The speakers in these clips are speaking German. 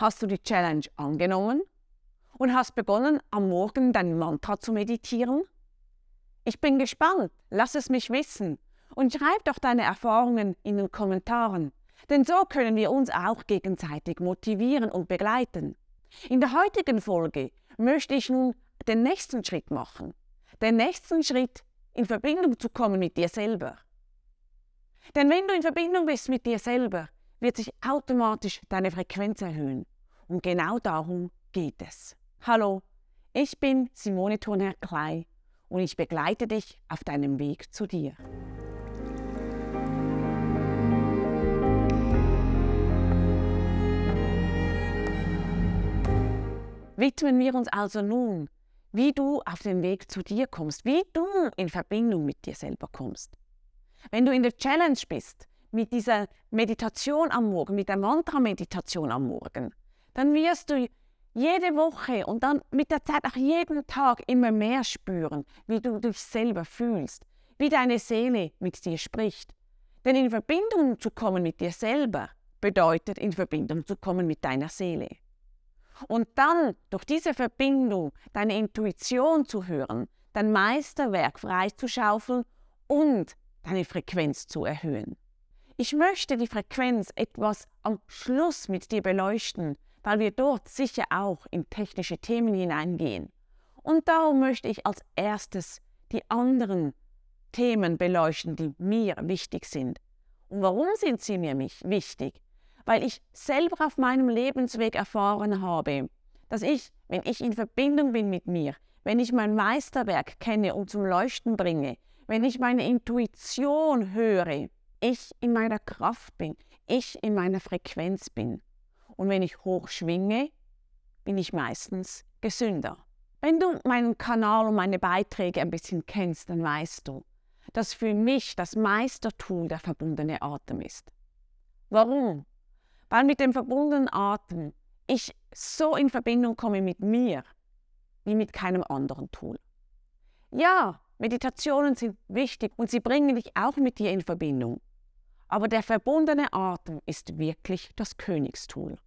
Hast du die Challenge angenommen und hast begonnen, am Morgen dein Mantra zu meditieren? Ich bin gespannt, lass es mich wissen und schreib doch deine Erfahrungen in den Kommentaren, denn so können wir uns auch gegenseitig motivieren und begleiten. In der heutigen Folge möchte ich nun den nächsten Schritt machen. Den nächsten Schritt, in Verbindung zu kommen mit dir selber. Denn wenn du in Verbindung bist mit dir selber, wird sich automatisch deine Frequenz erhöhen. Und genau darum geht es. Hallo, ich bin Simone Thurnherr Klei und ich begleite dich auf deinem Weg zu dir. Widmen wir uns also nun, wie du auf den Weg zu dir kommst, wie du in Verbindung mit dir selber kommst. Wenn du in der Challenge bist, mit dieser Meditation am Morgen, mit der Mantra-Meditation am Morgen, dann wirst du jede Woche und dann mit der Zeit auch jeden Tag immer mehr spüren, wie du dich selber fühlst, wie deine Seele mit dir spricht. Denn in Verbindung zu kommen mit dir selber bedeutet in Verbindung zu kommen mit deiner Seele. Und dann durch diese Verbindung deine Intuition zu hören, dein Meisterwerk freizuschaufeln und deine Frequenz zu erhöhen. Ich möchte die Frequenz etwas am Schluss mit dir beleuchten, weil wir dort sicher auch in technische Themen hineingehen. Und darum möchte ich als erstes die anderen Themen beleuchten, die mir wichtig sind. Und warum sind sie mir wichtig? Weil ich selber auf meinem Lebensweg erfahren habe, dass ich, wenn ich in Verbindung bin mit mir, wenn ich mein Meisterwerk kenne und zum Leuchten bringe, wenn ich meine Intuition höre, ich in meiner Kraft bin, ich in meiner Frequenz bin. Und wenn ich hoch schwinge, bin ich meistens gesünder. Wenn du meinen Kanal und meine Beiträge ein bisschen kennst, dann weißt du, dass für mich das Meistertool der verbundene Atem ist. Warum? Weil mit dem verbundenen Atem ich so in Verbindung komme mit mir wie mit keinem anderen Tool. Ja, Meditationen sind wichtig und sie bringen dich auch mit dir in Verbindung. Aber der verbundene Atem ist wirklich das Königstool.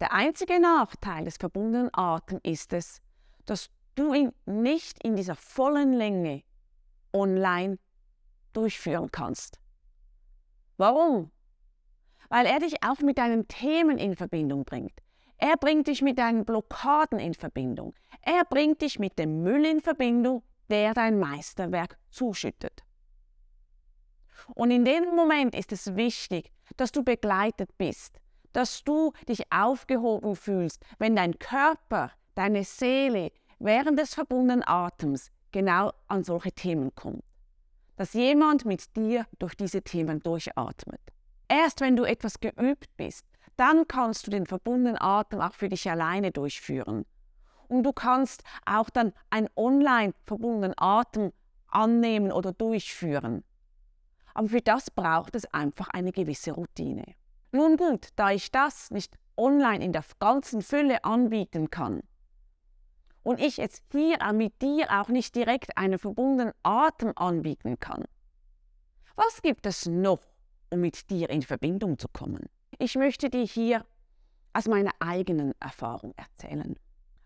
Der einzige Nachteil des verbundenen Atems ist es, dass du ihn nicht in dieser vollen Länge online durchführen kannst. Warum? Weil er dich auch mit deinen Themen in Verbindung bringt. Er bringt dich mit deinen Blockaden in Verbindung. Er bringt dich mit dem Müll in Verbindung, der dein Meisterwerk zuschüttet. Und in dem Moment ist es wichtig, dass du begleitet bist, dass du dich aufgehoben fühlst, wenn dein Körper, deine Seele während des verbundenen Atems genau an solche Themen kommt. Dass jemand mit dir durch diese Themen durchatmet. Erst wenn du etwas geübt bist, dann kannst du den verbundenen Atem auch für dich alleine durchführen und du kannst auch dann einen online verbundenen Atem annehmen oder durchführen. Aber für das braucht es einfach eine gewisse Routine. Nun gut, da ich das nicht online in der ganzen Fülle anbieten kann und ich jetzt hier mit dir auch nicht direkt einen verbundenen Atem anbieten kann, was gibt es noch, um mit dir in Verbindung zu kommen? Ich möchte dir hier aus meiner eigenen Erfahrung erzählen.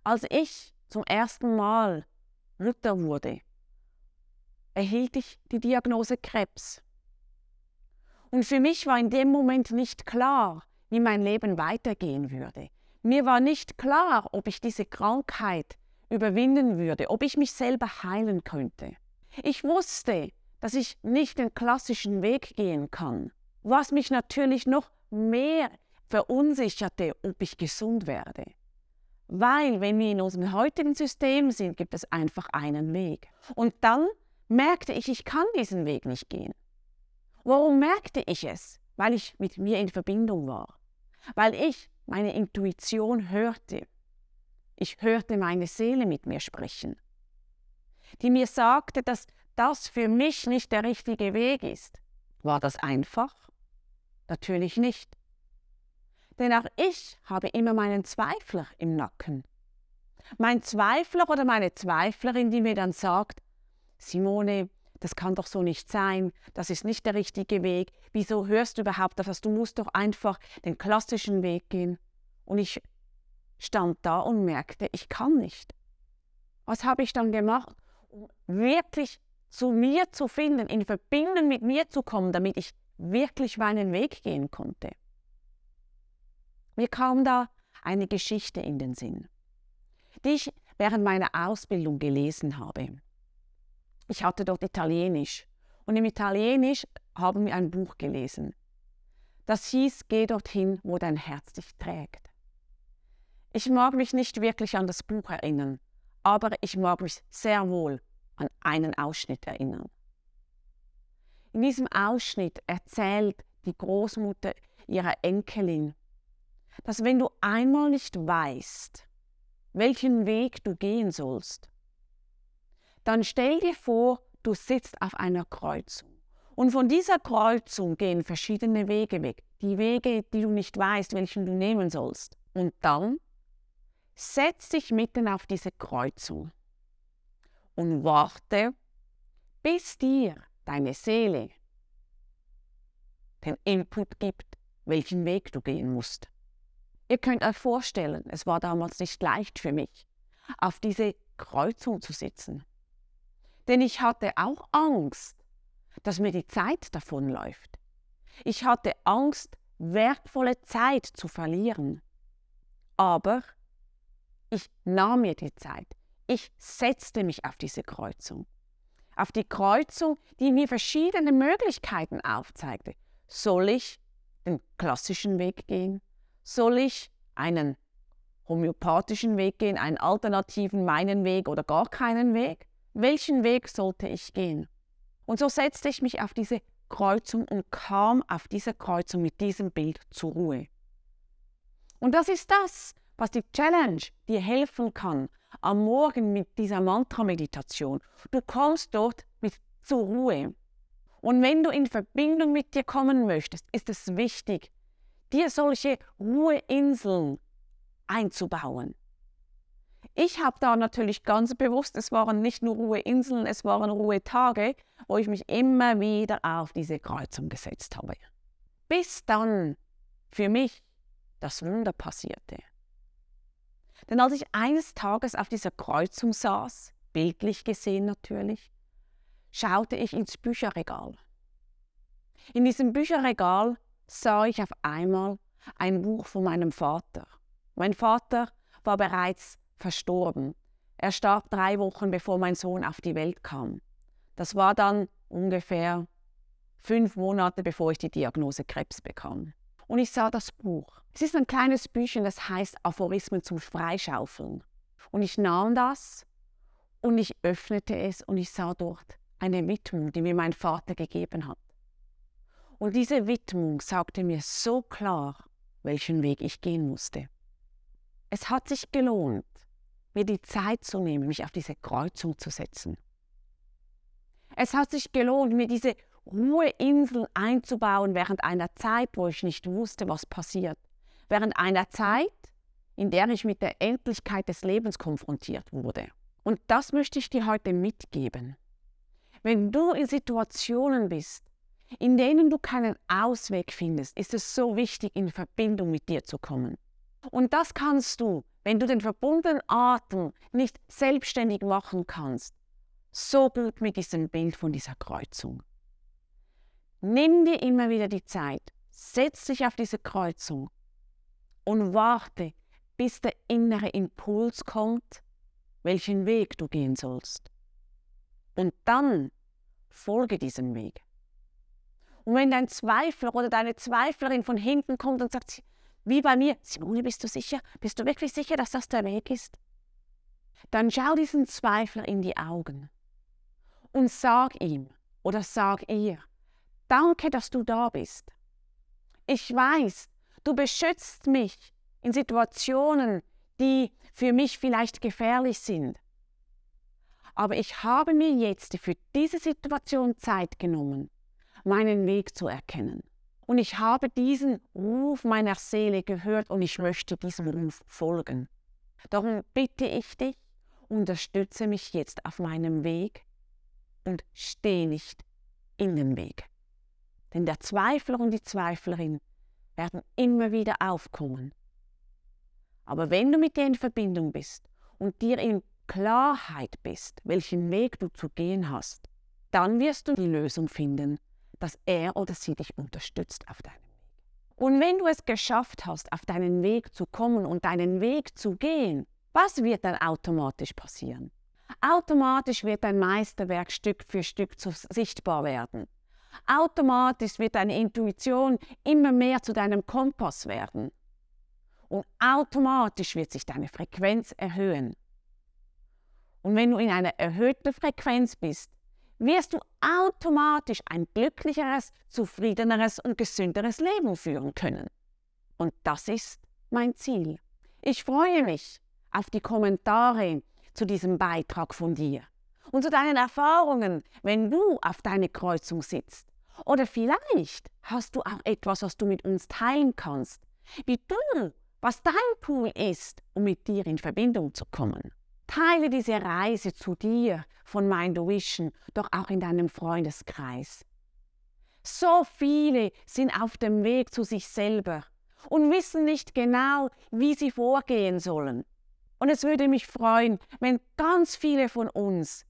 Als ich zum ersten Mal Mutter wurde, erhielt ich die Diagnose Krebs. Und für mich war in dem Moment nicht klar, wie mein Leben weitergehen würde. Mir war nicht klar, ob ich diese Krankheit überwinden würde, ob ich mich selber heilen könnte. Ich wusste, dass ich nicht den klassischen Weg gehen kann, was mich natürlich noch mehr verunsicherte, ob ich gesund werde. Weil, wenn wir in unserem heutigen System sind, gibt es einfach einen Weg. Und dann merkte ich, ich kann diesen Weg nicht gehen. Warum merkte ich es? Weil ich mit mir in Verbindung war. Weil ich meine Intuition hörte. Ich hörte meine Seele mit mir sprechen, die mir sagte, dass das für mich nicht der richtige Weg ist. War das einfach? Natürlich nicht. Denn auch ich habe immer meinen Zweifler im Nacken. Mein Zweifler oder meine Zweiflerin, die mir dann sagt, Simone, das kann doch so nicht sein, das ist nicht der richtige Weg, wieso hörst du überhaupt das, du musst doch einfach den klassischen Weg gehen. Und ich stand da und merkte, ich kann nicht. Was habe ich dann gemacht, um wirklich zu mir zu finden, in Verbindung mit mir zu kommen, damit ich wirklich meinen Weg gehen konnte? Mir kam da eine Geschichte in den Sinn, die ich während meiner Ausbildung gelesen habe. Ich hatte dort Italienisch und im Italienisch haben wir ein Buch gelesen. Das hieß, geh dorthin, wo dein Herz dich trägt. Ich mag mich nicht wirklich an das Buch erinnern, aber ich mag mich sehr wohl an einen Ausschnitt erinnern. In diesem Ausschnitt erzählt die Großmutter ihrer Enkelin, dass wenn du einmal nicht weißt, welchen Weg du gehen sollst, dann stell dir vor, du sitzt auf einer Kreuzung. Und von dieser Kreuzung gehen verschiedene Wege weg. Die Wege, die du nicht weißt, welchen du nehmen sollst. Und dann setz dich mitten auf diese Kreuzung und warte, bis dir deine Seele den Input gibt, welchen Weg du gehen musst. Ihr könnt euch vorstellen, es war damals nicht leicht für mich, auf diese Kreuzung zu sitzen. Denn ich hatte auch Angst, dass mir die Zeit davonläuft. Ich hatte Angst, wertvolle Zeit zu verlieren. Aber ich nahm mir die Zeit. Ich setzte mich auf diese Kreuzung. Auf die Kreuzung, die mir verschiedene Möglichkeiten aufzeigte. Soll ich den klassischen Weg gehen? Soll ich einen homöopathischen Weg gehen, einen alternativen, meinen Weg oder gar keinen Weg? Welchen Weg sollte ich gehen? Und so setzte ich mich auf diese Kreuzung und kam auf dieser Kreuzung mit diesem Bild zur Ruhe. Und das ist das, was die Challenge dir helfen kann am Morgen mit dieser Mantra-Meditation. Du kommst dort mit zur Ruhe. Und wenn du in Verbindung mit dir kommen möchtest, ist es wichtig, dir solche Ruheinseln einzubauen. Ich habe da natürlich ganz bewusst, es waren nicht nur Ruheinseln, es waren Ruhetage, wo ich mich immer wieder auf diese Kreuzung gesetzt habe. Bis dann für mich das Wunder passierte. Denn als ich eines Tages auf dieser Kreuzung saß, bildlich gesehen natürlich, schaute ich ins Bücherregal. In diesem Bücherregal sah ich auf einmal ein Buch von meinem Vater. Mein Vater war bereits verstorben. Er starb drei Wochen bevor mein Sohn auf die Welt kam. Das war dann ungefähr fünf Monate bevor ich die Diagnose Krebs bekam. Und ich sah das Buch. Es ist ein kleines Büchchen, das heißt Aphorismen zum Freischaufeln. Und ich nahm das und ich öffnete es und ich sah dort eine Widmung, die mir mein Vater gegeben hat. Und diese Widmung sagte mir so klar, welchen Weg ich gehen musste. Es hat sich gelohnt, mir die Zeit zu nehmen, mich auf diese Kreuzung zu setzen. Es hat sich gelohnt, mir diese Ruheinsel einzubauen während einer Zeit, wo ich nicht wusste, was passiert. Während einer Zeit, in der ich mit der Endlichkeit des Lebens konfrontiert wurde. Und das möchte ich dir heute mitgeben. Wenn du in Situationen bist, in denen du keinen Ausweg findest, ist es so wichtig, in Verbindung mit dir zu kommen. Und das kannst du, wenn du den verbundenen Atem nicht selbstständig machen kannst, so gut mit diesem Bild von dieser Kreuzung. Nimm dir immer wieder die Zeit, setz dich auf diese Kreuzung und warte, bis der innere Impuls kommt, welchen Weg du gehen sollst. Und dann folge diesem Weg. Und wenn dein Zweifler oder deine Zweiflerin von hinten kommt und sagt, wie bei mir, Simone, bist du sicher? Bist du wirklich sicher, dass das der Weg ist? Dann schau diesen Zweifler in die Augen und sag ihm oder sag ihr, danke, dass du da bist. Ich weiß, du beschützt mich in Situationen, die für mich vielleicht gefährlich sind. Aber ich habe mir jetzt für diese Situation Zeit genommen, meinen Weg zu erkennen. Und ich habe diesen Ruf meiner Seele gehört und ich möchte diesem Ruf folgen. Darum bitte ich dich, unterstütze mich jetzt auf meinem Weg und stehe nicht in den Weg. Denn der Zweifler und die Zweiflerin werden immer wieder aufkommen. Aber wenn du mit dir in Verbindung bist und dir in Klarheit bist, welchen Weg du zu gehen hast, dann wirst du die Lösung finden, dass er oder sie dich unterstützt auf deinem Weg. Und wenn du es geschafft hast, auf deinen Weg zu kommen und deinen Weg zu gehen, was wird dann automatisch passieren? Automatisch wird dein Meisterwerk Stück für Stück sichtbar werden. Automatisch wird deine Intuition immer mehr zu deinem Kompass werden. Und automatisch wird sich deine Frequenz erhöhen. Und wenn du in einer erhöhten Frequenz bist, wirst du automatisch ein glücklicheres, zufriedeneres und gesünderes Leben führen können. Und das ist mein Ziel. Ich freue mich auf die Kommentare zu diesem Beitrag von dir und zu deinen Erfahrungen, wenn du auf deine Kreuzung sitzt. Oder vielleicht hast du auch etwas, was du mit uns teilen kannst, wie du, was dein Tool ist, um mit dir in Verbindung zu kommen. Teile diese Reise zu dir von Mind Vision doch auch in deinem Freundeskreis. So viele sind auf dem Weg zu sich selber und wissen nicht genau, wie sie vorgehen sollen. Und es würde mich freuen, wenn ganz viele von uns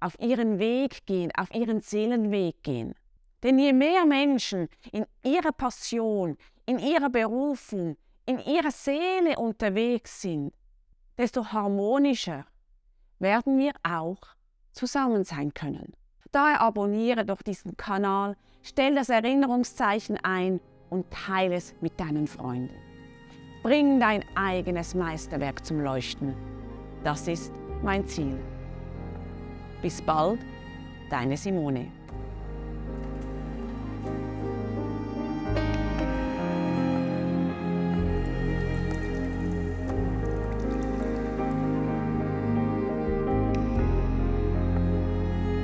auf ihren Weg gehen, auf ihren Seelenweg gehen. Denn je mehr Menschen in ihrer Passion, in ihrer Berufung, in ihrer Seele unterwegs sind, desto harmonischer werden wir auch zusammen sein können. Daher abonniere doch diesen Kanal, stell das Erinnerungszeichen ein und teile es mit deinen Freunden. Bring dein eigenes Meisterwerk zum Leuchten. Das ist mein Ziel. Bis bald, deine Simone.